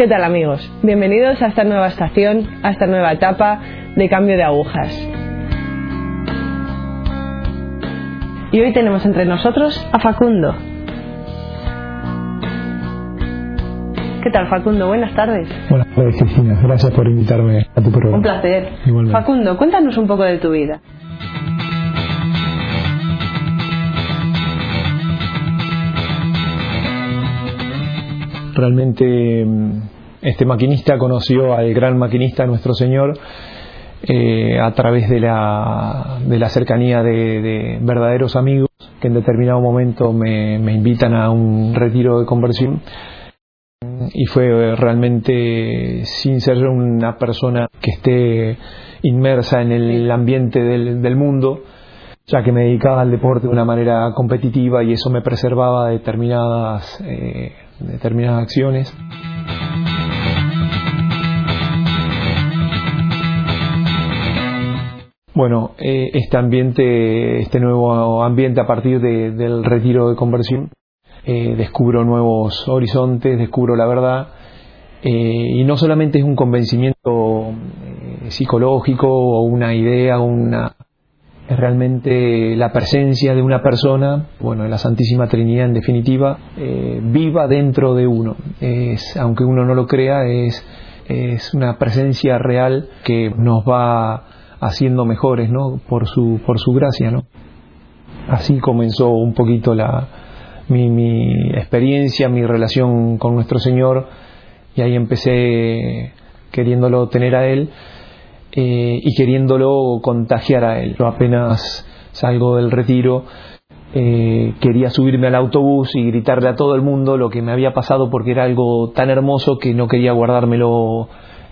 ¿Qué tal amigos? Bienvenidos a esta nueva estación, a esta nueva etapa de cambio de agujas. Y hoy tenemos entre nosotros a Facundo. ¿Qué tal Facundo? Buenas tardes. Buenas tardes Cristina, gracias por invitarme a tu programa. Un placer. Igualmente. Facundo, cuéntanos un poco de tu vida. Realmente mm, este maquinista conoció al gran maquinista nuestro Señor eh, a través de la, de la cercanía de, de verdaderos amigos que en determinado momento me, me invitan a un retiro de conversión. Y fue realmente sin ser una persona que esté inmersa en el ambiente del, del mundo, ya que me dedicaba al deporte de una manera competitiva y eso me preservaba de determinadas, eh, determinadas acciones. Bueno, eh, este ambiente, este nuevo ambiente a partir de, del retiro de conversión, eh, descubro nuevos horizontes, descubro la verdad, eh, y no solamente es un convencimiento psicológico o una idea, una es realmente la presencia de una persona, bueno, la Santísima Trinidad en definitiva, eh, viva dentro de uno. Es, aunque uno no lo crea, es, es una presencia real que nos va haciendo mejores, ¿no? Por su, por su gracia, ¿no? Así comenzó un poquito la, mi, mi experiencia, mi relación con nuestro Señor, y ahí empecé queriéndolo tener a Él eh, y queriéndolo contagiar a Él. Yo apenas salgo del retiro, eh, quería subirme al autobús y gritarle a todo el mundo lo que me había pasado porque era algo tan hermoso que no quería guardármelo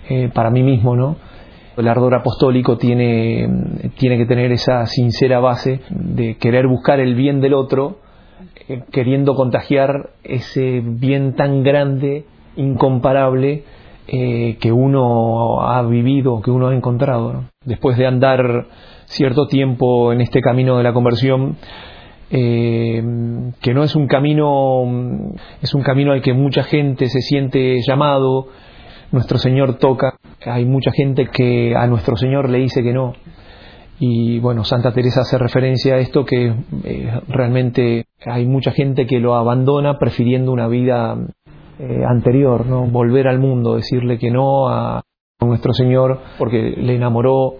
eh, para mí mismo, ¿no? El ardor apostólico tiene, tiene que tener esa sincera base de querer buscar el bien del otro, eh, queriendo contagiar ese bien tan grande, incomparable, eh, que uno ha vivido, que uno ha encontrado. Después de andar cierto tiempo en este camino de la conversión, eh, que no es un camino, es un camino al que mucha gente se siente llamado, nuestro Señor toca, hay mucha gente que a nuestro Señor le dice que no. Y bueno, Santa Teresa hace referencia a esto que eh, realmente hay mucha gente que lo abandona prefiriendo una vida eh, anterior, ¿no? Volver al mundo, decirle que no a, nuestro Señor porque le enamoró,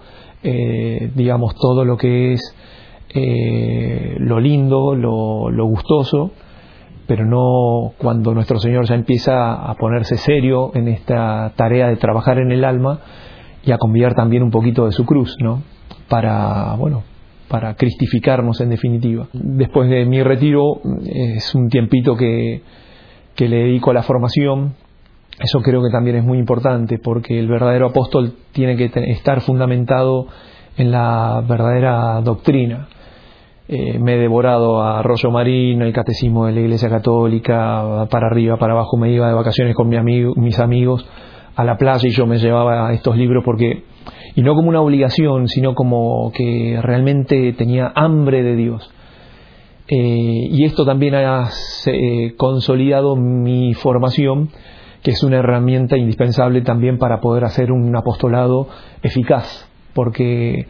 eh, digamos, todo lo que es eh, lo lindo, lo, lo gustoso, pero no cuando nuestro Señor ya empieza a ponerse serio en esta tarea de trabajar en el alma y a convidar también un poquito de su cruz, ¿no? Para, bueno, para cristificarnos en definitiva. Después de mi retiro es un tiempito que, que le dedico a la formación. Eso creo que también es muy importante porque el verdadero apóstol tiene que estar fundamentado en la verdadera doctrina. Eh, me he devorado a Rollo Marino, el catecismo de la Iglesia Católica, para arriba, para abajo, me iba de vacaciones con mis amigos a la playa y yo me llevaba estos libros porque, y no como una obligación, sino como que realmente tenía hambre de Dios. Eh, y esto también ha eh, consolidado mi formación, que es una herramienta indispensable también para poder hacer un apostolado eficaz, porque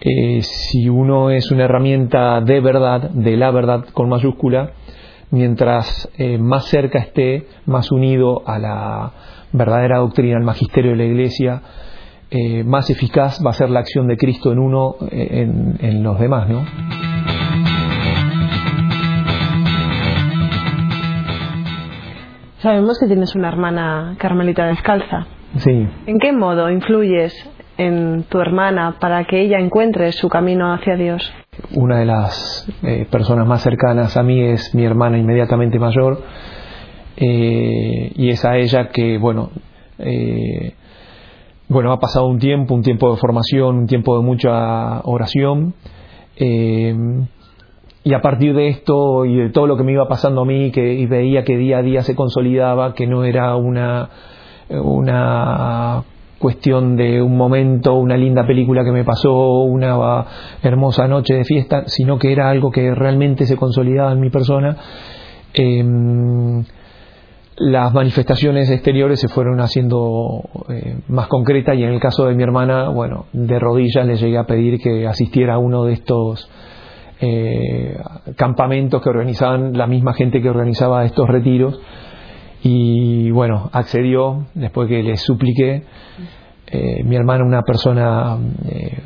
eh, si uno es una herramienta de verdad, de la verdad con mayúscula, mientras eh, más cerca esté, más unido a la verdadera doctrina, al magisterio de la Iglesia, más eficaz va a ser la acción de Cristo en uno, en los demás, ¿no? Sabemos que tienes una hermana carmelita descalza. Sí. ¿En qué modo influyes en tu hermana para que ella encuentre su camino hacia Dios? Una de las eh, personas más cercanas a mí es mi hermana inmediatamente mayor eh, y es a ella que, bueno, eh, bueno, ha pasado un tiempo, un tiempo de formación, un tiempo de mucha oración. Y a partir de esto y de todo lo que me iba pasando a mí, que y veía que día a día se consolidaba, que no era una, una cuestión de un momento, una linda película que me pasó, una hermosa noche de fiesta, sino que era algo que realmente se consolidaba en mi persona. Eh, las manifestaciones exteriores se fueron haciendo eh, más concretas y en el caso de mi hermana, bueno, de rodillas le llegué a pedir que asistiera a uno de estos eh, campamentos que organizaban la misma gente que organizaba estos retiros y bueno, accedió después que le supliqué. Eh, mi hermana, una persona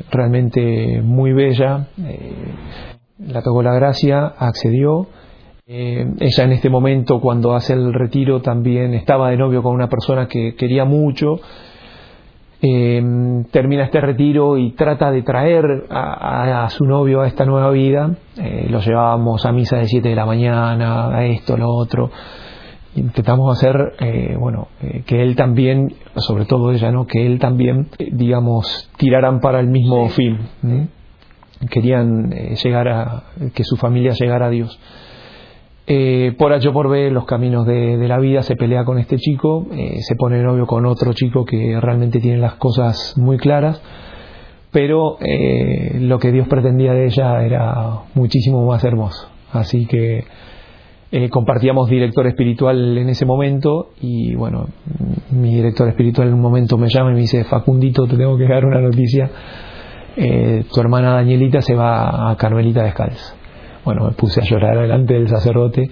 realmente muy bella, la tocó la gracia, accedió eh, ella en este momento, cuando hace el retiro, también estaba de novio con una persona que quería mucho. Eh, termina este retiro y trata de traer a, su novio a esta nueva vida. Eh, lo llevábamos a misa de 7 de la mañana, a esto, lo otro. Intentamos hacer, bueno, que él también, sobre todo ella, ¿no? Que él también, digamos, tiraran para el mismo fin. Querían llegar a, que su familia llegara a Dios. Eh, por H por B, los caminos de, la vida, se pelea con este chico, eh, se pone novio con otro chico que realmente tiene las cosas muy claras, pero eh, lo que Dios pretendía de ella era muchísimo más hermoso. Así que compartíamos director espiritual en ese momento y bueno, mi director espiritual en un momento me llama y me dice, Facundito, te tengo que dar una noticia, tu hermana Danielita se va a Carmelita Descalza. Bueno, me puse a llorar delante del sacerdote.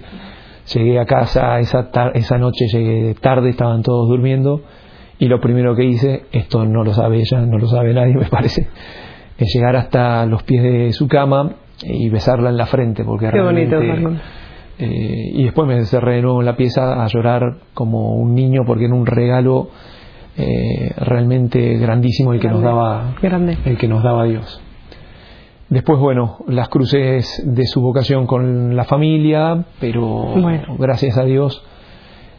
Llegué a casa esa, esa noche, llegué tarde, estaban todos durmiendo. Y lo primero que hice, esto no lo sabe ella, no lo sabe nadie, me parece, es llegar hasta los pies de su cama y besarla en la frente. Porque Qué bonito, eh, y después me cerré de nuevo en la pieza a llorar como un niño porque era un regalo eh, realmente grandísimo el que nos daba el que nos daba Dios. Después, bueno, las cruces de su vocación con la familia, pero gracias a Dios,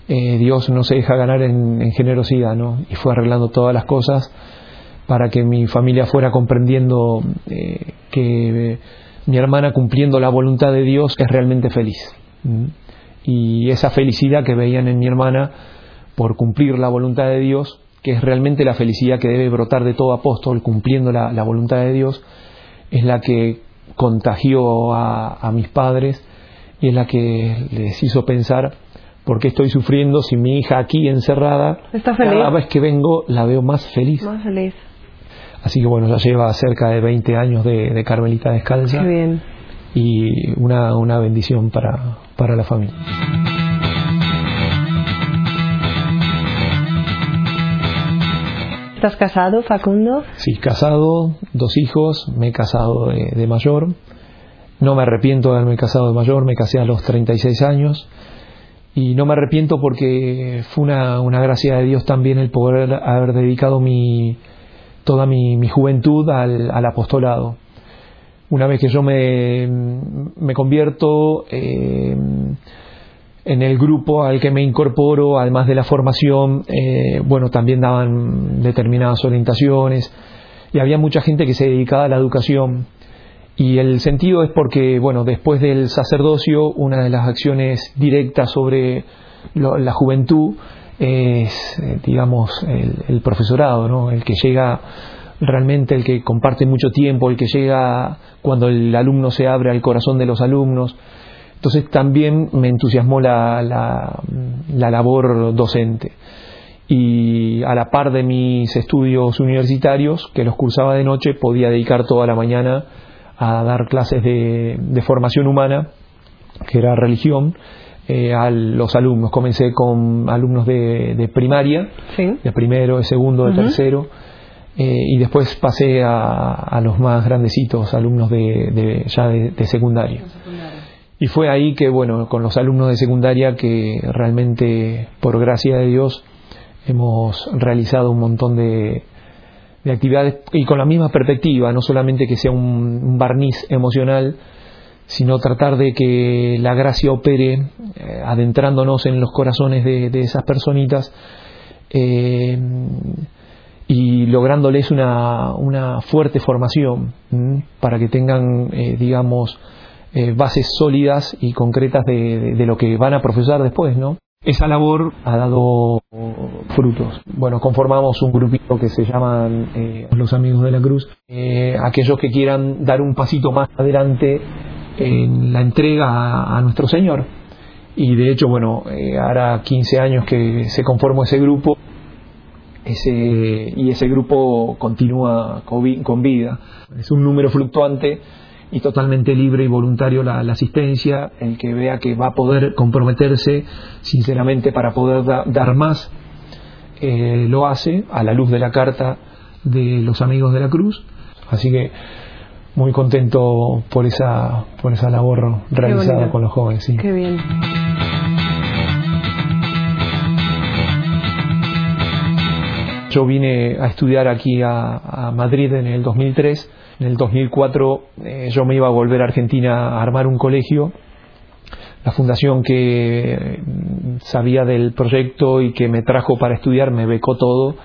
eh, Dios no se deja ganar en, generosidad, ¿no? Y fue arreglando todas las cosas para que mi familia fuera comprendiendo eh, que mi hermana cumpliendo la voluntad de Dios es realmente feliz. Y esa felicidad que veían en mi hermana por cumplir la voluntad de Dios, que es realmente la felicidad que debe brotar de todo apóstol cumpliendo la voluntad de Dios, es la que contagió a, mis padres y es la que les hizo pensar por qué estoy sufriendo si mi hija aquí encerrada, cada vez que vengo la veo más feliz. Más feliz. Así que bueno, ya lleva cerca de 20 años de, Carmelita Descalza. bien. Y una, una bendición para, para la familia. ¿Estás casado, Facundo? Sí, casado, dos hijos, me he casado de, mayor. No me arrepiento de haberme casado de mayor, me casé a los 36 años. Y no me arrepiento porque fue una, una gracia de Dios también el poder haber dedicado mi, toda mi, juventud al, al, apostolado. Una vez que yo me, me convierto, eh, en el grupo al que me incorporo, además de la formación, eh, bueno, también daban determinadas orientaciones y había mucha gente que se dedicaba a la educación. Y el sentido es porque, bueno, después del sacerdocio, una de las acciones directas sobre la juventud es, eh, digamos, el, profesorado, ¿no? El que llega realmente, el que comparte mucho tiempo, el que llega cuando el alumno se abre al corazón de los alumnos. Entonces también me entusiasmó la, la, labor docente. Y a la par de mis estudios universitarios, que los cursaba de noche, podía dedicar toda la mañana a dar clases de, formación humana, que era religión, eh, a los alumnos. Comencé con alumnos de, primaria, de primero, de segundo, de tercero, eh, y después pasé a, los más grandecitos, alumnos de, ya de, secundaria. Y fue ahí que, bueno, con los alumnos de secundaria que realmente, por gracia de Dios, hemos realizado un montón de, actividades y con la misma perspectiva, no solamente que sea un, barniz emocional, sino tratar de que la gracia opere eh, adentrándonos en los corazones de, esas personitas eh, y lográndoles una, una fuerte formación para que tengan, eh, digamos, eh, bases sólidas y concretas de, lo que van a profesar después, ¿no? Esa labor ha dado frutos. Bueno, conformamos un grupito que se llaman eh, los Amigos de la Cruz. Eh, aquellos que quieran dar un pasito más adelante en la entrega a, nuestro Señor. y de hecho, bueno, eh, hará 15 años que se conformó ese grupo ese, y ese grupo continúa con vida. Es un número fluctuante y totalmente libre y voluntario la, asistencia, el que vea que va a poder comprometerse sinceramente para poder dar más, eh, lo hace a la luz de la carta de los amigos de la cruz. Así que muy contento por esa, por esa labor realizada con los jóvenes. Sí. Qué bien. Yo vine a estudiar aquí a, Madrid en el 2003. En el 2004 eh, yo me iba a volver a Argentina a armar un colegio. La fundación que mm, sabía del proyecto y que me trajo para estudiar me becó todo.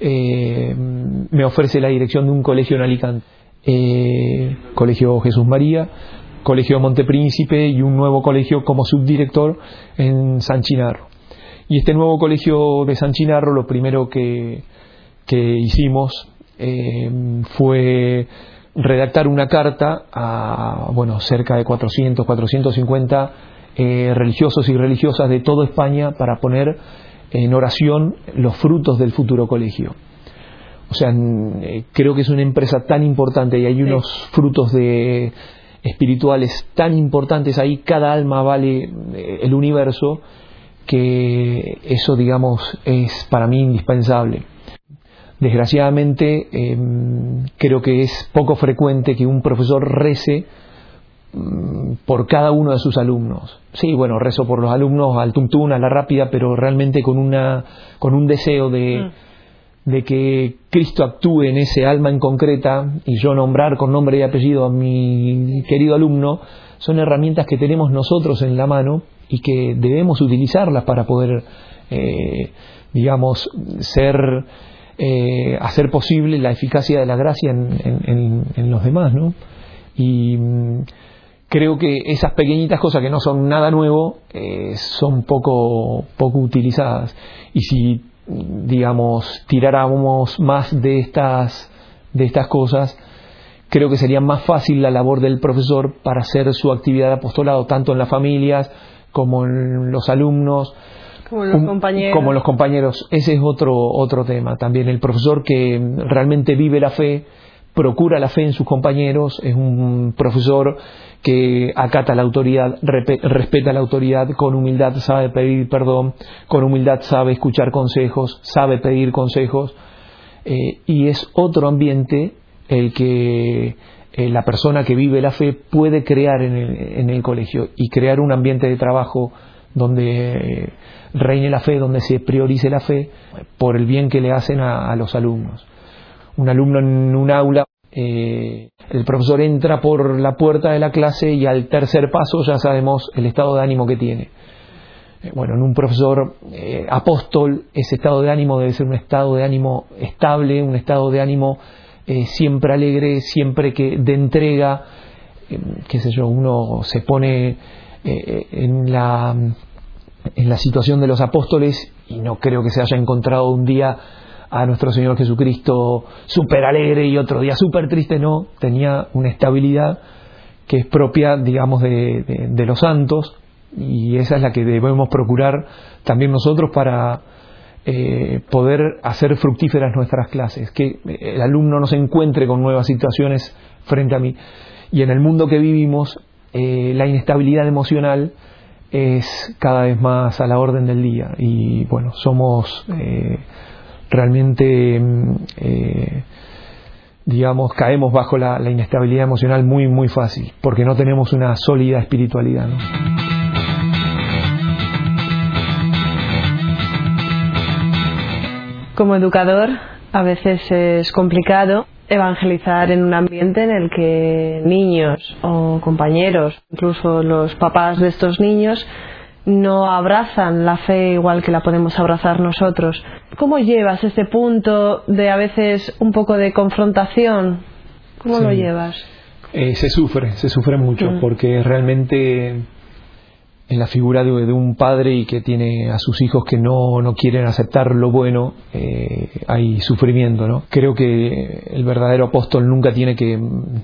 Eh, me ofrece la dirección de un colegio en Alicante, eh, Colegio Jesús María, Colegio Montepríncipe y un nuevo colegio como subdirector en San Chinarro. Y este nuevo colegio de San Chinarro, lo primero que, hicimos eh, fue redactar una carta a bueno cerca de 400, 450 eh, religiosos y religiosas de toda España para poner en oración los frutos del futuro colegio. O sea, eh, creo que es una empresa tan importante y hay unos frutos de espirituales tan importantes ahí, cada alma vale el universo que eso, digamos, es para mí indispensable. Desgraciadamente, em, creo que es poco frecuente que un profesor rece mm, por cada uno de sus alumnos. Sí, bueno, rezo por los alumnos al tuntún, a la rápida, pero realmente con, una, con un deseo de, mm. de que Cristo actúe en ese alma en concreta y yo nombrar con nombre y apellido a mi querido alumno, son herramientas que tenemos nosotros en la mano y que debemos utilizarlas para poder, eh, digamos, ser, eh, hacer posible la eficacia de la gracia en, los demás, ¿no? Y mm, creo que esas pequeñitas cosas que no son nada nuevo eh, son poco, poco utilizadas. Y si, digamos, tiráramos más de estas, de estas cosas, creo que sería más fácil la labor del profesor para hacer su actividad de apostolado, tanto en las familias, como los alumnos, como los, compañeros. como los compañeros. Ese es otro, otro tema también. El profesor que realmente vive la fe, procura la fe en sus compañeros, es un profesor que acata la autoridad, respeta la autoridad, con humildad sabe pedir perdón, con humildad sabe escuchar consejos, sabe pedir consejos, eh, y es otro ambiente el que eh, la persona que vive la fe puede crear en el, colegio y crear un ambiente de trabajo donde eh, reine la fe, donde se priorice la fe por el bien que le hacen a, los alumnos. Un alumno en un aula, eh, el profesor entra por la puerta de la clase y al tercer paso ya sabemos el estado de ánimo que tiene. bueno, en un profesor apóstol ese estado de ánimo debe ser un estado de ánimo estable, un estado de ánimo eh, siempre alegre, siempre que de entrega, eh, qué sé yo, uno se pone eh, en, la, en la situación de los apóstoles y no creo que se haya encontrado un día a nuestro Señor Jesucristo súper alegre y otro día súper triste, no, tenía una estabilidad que es propia, digamos, de, de los santos y esa es la que debemos procurar también nosotros para eh, poder hacer fructíferas nuestras clases, que el alumno no se encuentre con nuevas situaciones frente a mí. Y en el mundo que vivimos, eh, la inestabilidad emocional es cada vez más a la orden del día. Y bueno, somos eh, realmente, digamos, caemos bajo la, inestabilidad emocional muy, muy fácil, porque no tenemos una sólida espiritualidad. Como educador, a veces es complicado evangelizar en un ambiente en el que niños o compañeros, incluso los papás de estos niños, no abrazan la fe igual que la podemos abrazar nosotros. ¿Cómo llevas ese punto de a veces un poco de confrontación? ¿Cómo lo llevas? Eh, se sufre, se sufre mucho, mm. porque realmente en la figura de, un padre y que tiene a sus hijos que no, no quieren aceptar lo bueno, eh, hay sufrimiento. ¿no? Creo que el verdadero apóstol nunca tiene que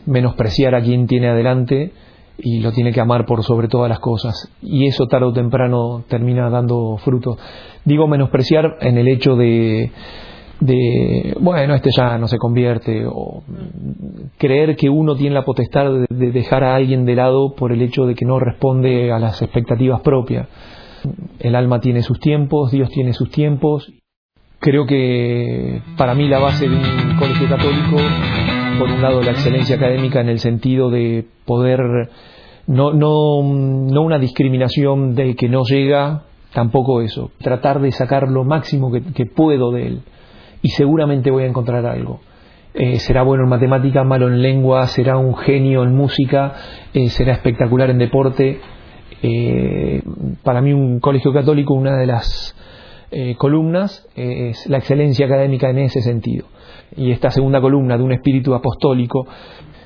menospreciar a quien tiene adelante y lo tiene que amar por sobre todas las cosas. Y eso tarde o temprano termina dando frutos. Digo menospreciar en el hecho de, de, bueno, este ya no se convierte, o creer que uno tiene la potestad de dejar a alguien de lado por el hecho de que no responde a las expectativas propias. El alma tiene sus tiempos, Dios tiene sus tiempos. Creo que para mí la base de un colegio católico, por un lado la excelencia académica en el sentido de poder, no, no, no una discriminación de que no llega, tampoco eso, tratar de sacar lo máximo que, puedo de él y seguramente voy a encontrar algo. Eh, será bueno en matemática, malo en lengua, será un genio en música, eh, será espectacular en deporte, eh, para mí un colegio católico, una de las columnas es la excelencia académica en ese sentido. Y esta segunda columna de un espíritu apostólico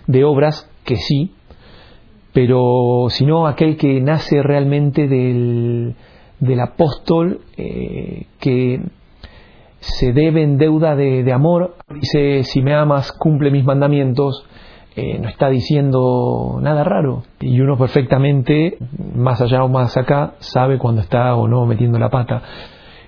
de obras que sí, pero sino aquel que nace realmente del, del apóstol que se debe en deuda de, de amor, dice, si me amas, cumple mis mandamientos, eh, no está diciendo nada raro. Y uno perfectamente, más allá o más acá, sabe cuando está o no metiendo la pata.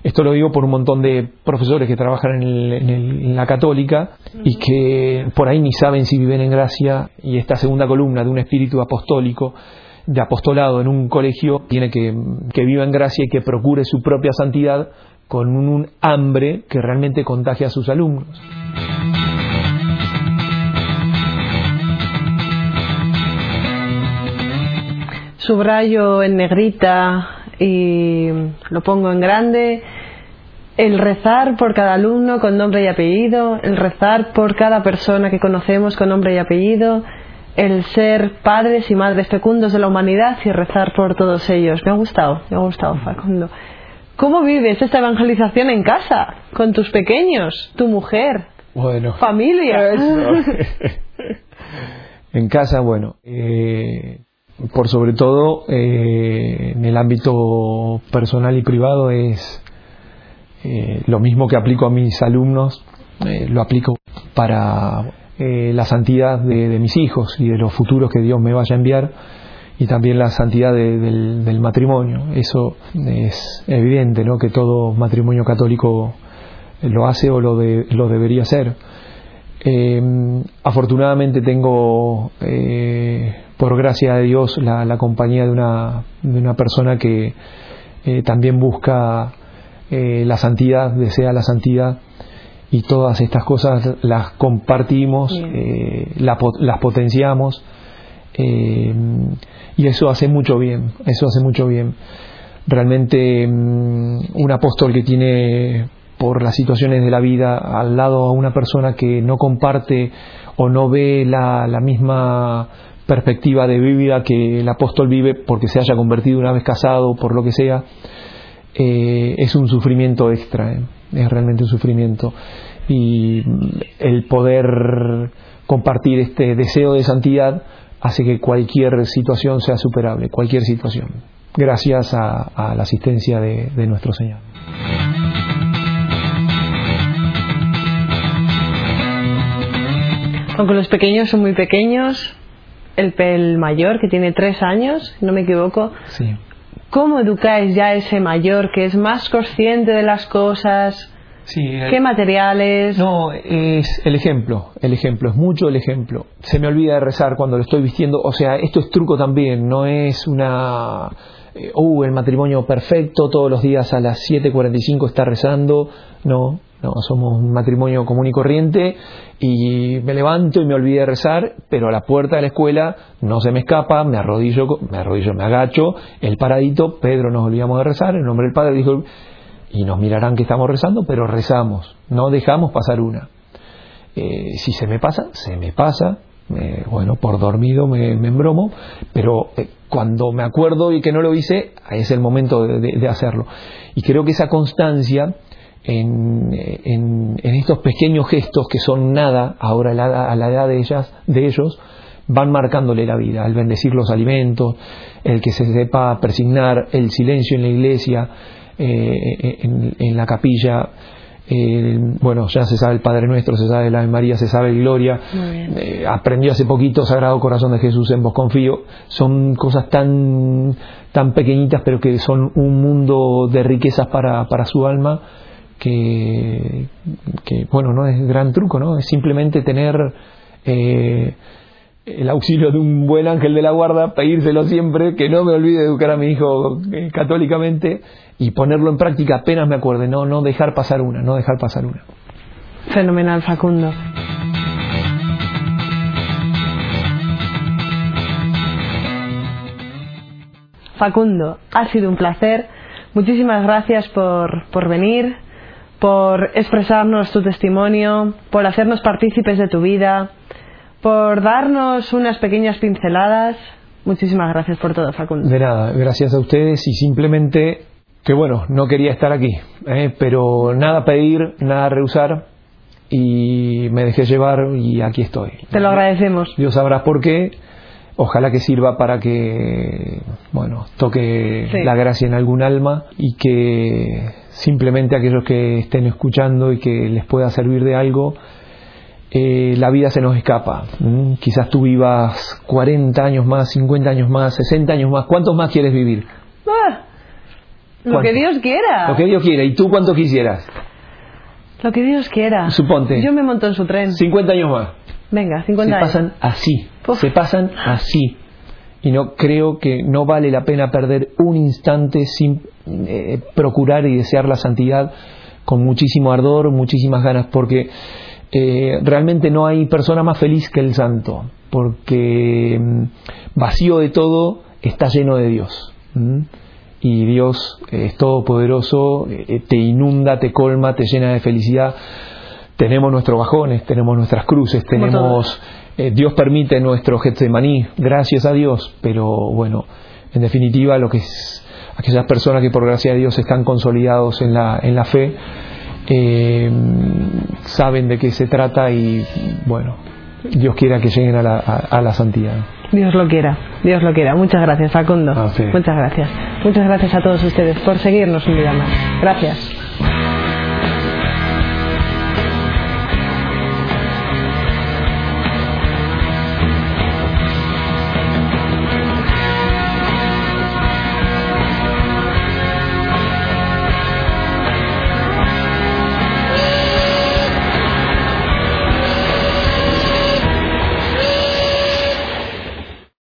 Esto lo digo por un montón de profesores que trabajan en, la católica y que por ahí ni saben si viven en gracia y esta segunda columna de un espíritu apostólico, de apostolado en un colegio, tiene que, que viva en gracia y que procure su propia santidad con un hambre que realmente contagie a sus alumnos. subrayo en negrita y lo pongo en grande el rezar por cada alumno con nombre y apellido, el rezar por cada persona que conocemos con nombre y apellido, el ser padres y madres fecundos de la humanidad y rezar por todos ellos. Me ha gustado, me ha gustado Facundo. ¿Cómo vives esta evangelización en casa, con tus pequeños, tu mujer, bueno, familia? en casa, bueno, eh, por sobre todo eh, en el ámbito personal y privado es eh, lo mismo que aplico a mis alumnos, eh, lo aplico para la santidad de, mis hijos y de los futuros que Dios me vaya a enviar y también la santidad del, matrimonio. Eso es evidente, ¿no? Que todo matrimonio católico lo hace o lo, lo debería hacer. afortunadamente tengo por gracia de Dios, la, compañía de una, de una, persona que eh, también busca eh, la santidad, desea la santidad, y todas estas cosas las compartimos, eh, las potenciamos, y eso hace mucho bien, eso hace mucho bien. Realmente mm, un apóstol que tiene por las situaciones de la vida al lado a una persona que no comparte o no ve la, la misma perspectiva de vida que el apóstol vive porque se haya convertido una vez casado, por lo que sea, eh, es un sufrimiento extra, ¿eh? es realmente un sufrimiento. Y el poder compartir este deseo de santidad hace que cualquier situación sea superable, cualquier situación, gracias a, la asistencia de, de nuestro Señor. Aunque los pequeños son muy pequeños, el, pel mayor, que tiene tres años, no me equivoco. Sí. ¿Cómo educáis ya a ese mayor que es más consciente de las cosas? Sí, ¿Qué materiales? No, es el ejemplo, el ejemplo, es mucho el ejemplo. Se me olvida de rezar cuando lo estoy vistiendo, o sea, esto es truco también, no es una... Eh, uh, el matrimonio perfecto, todos los días a las 7.45 está rezando, no, no, somos un matrimonio común y corriente y me levanto y me olvidé de rezar, pero a la puerta de la escuela no se me escapa, me arrodillo, me arrodillo, me agacho, el paradito, Pedro nos olvidamos de rezar, el nombre del Padre dijo, y nos mirarán que estamos rezando, pero rezamos, no dejamos pasar una. Eh, si se me pasa, se me pasa, eh, bueno, por dormido me, embromo, pero eh, cuando me acuerdo y que no lo hice, es el momento de hacerlo. Y creo que esa constancia en, estos pequeños gestos que son nada ahora a la, edad de, ellas, de ellos, van marcándole la vida, el bendecir los alimentos, el que se sepa persignar, el silencio en la iglesia, eh, en, la capilla, eh, bueno, ya se sabe el Padre Nuestro, se sabe la Ave María, se sabe el Gloria. Eh, aprendió hace poquito Sagrado Corazón de Jesús en vos confío. Son cosas tan, tan pequeñitas, pero que son un mundo de riquezas para, para su alma. Que, que, bueno, no es gran truco, ¿no? Es simplemente tener eh, el auxilio de un buen ángel de la guarda, pedírselo siempre, que no me olvide de educar a mi hijo eh, católicamente y ponerlo en práctica apenas me acuerde, no, no dejar pasar una, no dejar pasar una. Fenomenal, Facundo. Facundo, ha sido un placer. Muchísimas gracias por, por venir, por expresarnos tu testimonio, por hacernos partícipes de tu vida, por darnos unas pequeñas pinceladas. Muchísimas gracias por todo, Facundo. De nada, gracias a ustedes y simplemente que bueno, no quería estar aquí, ¿eh? pero nada pedir, nada rehusar y me dejé llevar y aquí estoy. Te lo agradecemos. Dios sabrá por qué. Ojalá que sirva para que, bueno, toque la gracia en algún alma y que simplemente aquellos que estén escuchando y que les pueda servir de algo, eh, la vida se nos escapa. Quizás tú vivas 40 años más, 50 años más, 60 años más. ¿Cuántos más quieres vivir? Ah, lo que Dios quiera. Lo que Dios quiera. ¿Y tú cuánto quisieras? Lo que Dios quiera. Suponte. Yo me monto en su tren. 50 años más. Venga, 50 años. Se pasan así. Se pasan así. Y no creo que no vale la pena perder un instante sin eh, procurar y desear la santidad con muchísimo ardor, muchísimas ganas, porque eh, realmente no hay persona más feliz que el santo, porque mm, vacío de todo está lleno de Dios. Y Dios es todopoderoso, eh, te inunda, te colma, te llena de felicidad. Tenemos nuestros bajones, tenemos nuestras cruces, tenemos... Eh, Dios permite nuestro maní gracias a Dios, pero bueno, en definitiva lo que es aquellas personas que por gracia de Dios están consolidados en la, en la fe, eh, saben de qué se trata y bueno, Dios quiera que lleguen a la, a, la santidad. Dios lo quiera, Dios lo quiera. Muchas gracias, Facundo. Muchas gracias. Muchas gracias a todos ustedes por seguirnos un día más. Gracias.